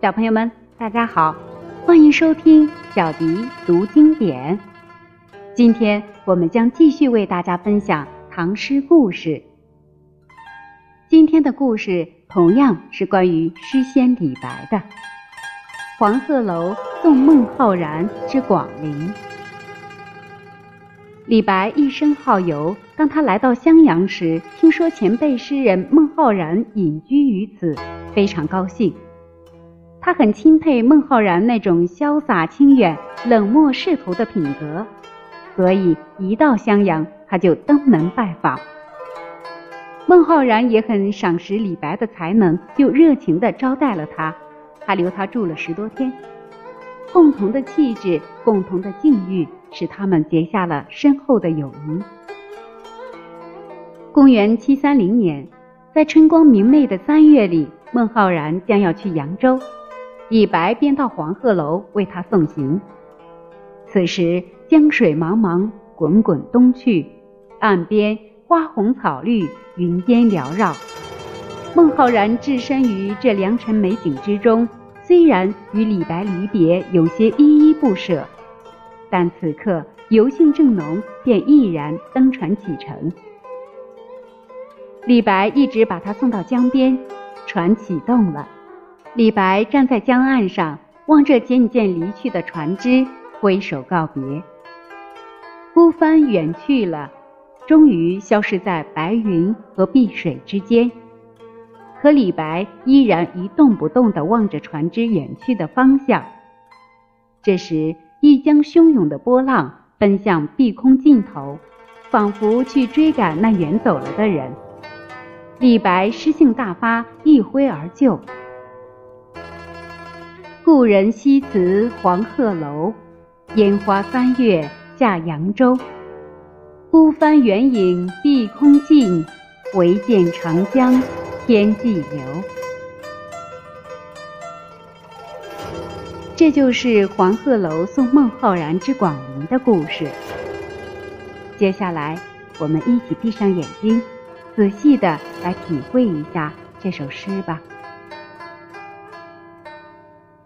小朋友们，大家好，欢迎收听小迪读经典。今天我们将继续为大家分享唐诗故事。今天的故事同样是关于诗仙李白的《黄鹤楼送孟浩然之广陵》。李白一生好游，当他来到襄阳时，听说前辈诗人孟浩然隐居于此，非常高兴。他很钦佩孟浩然那种潇洒清远、冷漠仕途的品格，所以一到襄阳，他就登门拜访。孟浩然也很赏识李白的才能，就热情地招待了他，还留他住了十多天。共同的气质，共同的境遇，使他们结下了深厚的友谊。公元七三零年，在春光明媚的三月里，孟浩然将要去扬州。李白便到黄鹤楼为他送行。此时江水茫茫，滚滚东去，岸边花红草绿，云烟缭绕。孟浩然置身于这良辰美景之中，虽然与李白离别有些依依不舍，但此刻游兴正浓，便毅然登船启程。李白一直把他送到江边，船启动了。李白站在江岸上，望着渐渐离去的船只，挥手告别。孤帆远去了，终于消失在白云和碧水之间。可李白依然一动不动地望着船只远去的方向。这时，一江汹涌的波浪奔向碧空尽头，仿佛去追赶那远走了的人。李白诗兴大发，一挥而就。故人西辞黄鹤楼，烟花三月下扬州。孤帆远影碧空尽，唯见长江天际流。这就是黄鹤楼送孟浩然之广陵的故事。接下来，我们一起闭上眼睛，仔细的来体会一下这首诗吧。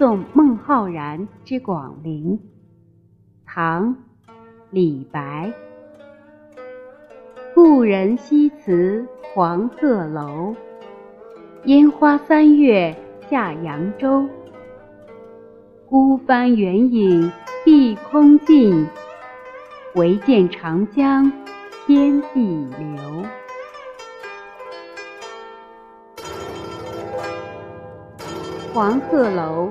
送孟浩然之广陵，唐·李白。故人西辞黄鹤楼，烟花三月下扬州。孤帆远影碧空尽，唯见长江天际流。黄鹤楼。